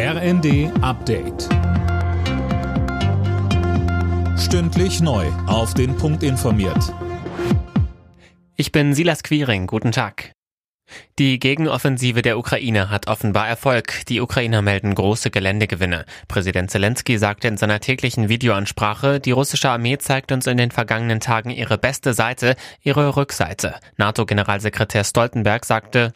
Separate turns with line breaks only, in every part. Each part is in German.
RND Update. Stündlich neu. Auf den Punkt informiert.
Ich bin Silas Quiring. Guten Tag. Die Gegenoffensive der Ukraine hat offenbar Erfolg. Die Ukrainer melden große Geländegewinne. Präsident Zelensky sagte in seiner täglichen Videoansprache, die russische Armee zeigt uns in den vergangenen Tagen ihre beste Seite, ihre Rückseite. NATO-Generalsekretär Stoltenberg sagte,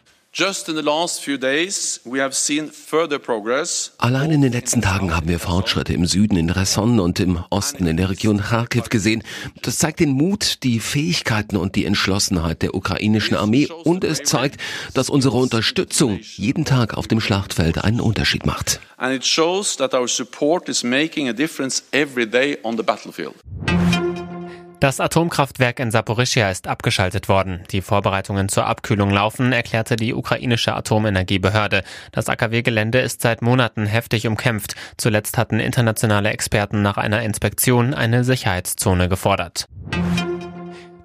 Allein in den letzten Tagen haben wir Fortschritte im Süden in Resson und im Osten in der Region Kharkiv gesehen. Das zeigt den Mut, die Fähigkeiten und die Entschlossenheit der ukrainischen Armee und es zeigt, dass unsere Unterstützung jeden Tag auf dem Schlachtfeld einen Unterschied macht. And it shows that our support is making a difference every day on the battlefield.
Das Atomkraftwerk in Saporischia ist abgeschaltet worden. Die Vorbereitungen zur Abkühlung laufen, erklärte die ukrainische Atomenergiebehörde. Das AKW-Gelände ist seit Monaten heftig umkämpft. Zuletzt hatten internationale Experten nach einer Inspektion eine Sicherheitszone gefordert.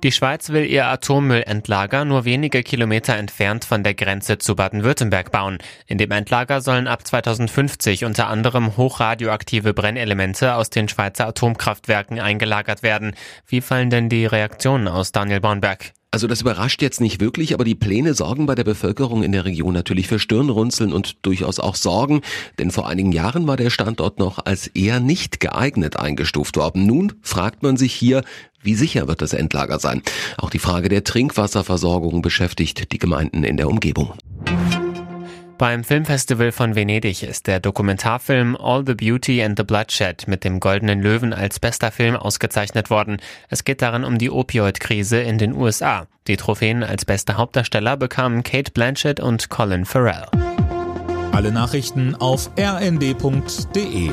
Die Schweiz will ihr Atommüllendlager nur wenige Kilometer entfernt von der Grenze zu Baden-Württemberg bauen. In dem Endlager sollen ab 2050 unter anderem hochradioaktive Brennelemente aus den Schweizer Atomkraftwerken eingelagert werden. Wie fallen denn die Reaktionen aus, Daniel Bornberg?
Also das überrascht jetzt nicht wirklich, aber die Pläne sorgen bei der Bevölkerung in der Region natürlich für Stirnrunzeln und durchaus auch Sorgen, denn vor einigen Jahren war der Standort noch als eher nicht geeignet eingestuft worden. Nun fragt man sich hier, wie sicher wird das Endlager sein? Auch die Frage der Trinkwasserversorgung beschäftigt die Gemeinden in der Umgebung.
Beim Filmfestival von Venedig ist der Dokumentarfilm All the Beauty and the Bloodshed mit dem Goldenen Löwen als bester Film ausgezeichnet worden. Es geht darin um die Opioid-Krise in den USA. Die Trophäen als beste Hauptdarsteller bekamen Kate Blanchett und Colin Farrell.
Alle Nachrichten auf rnd.de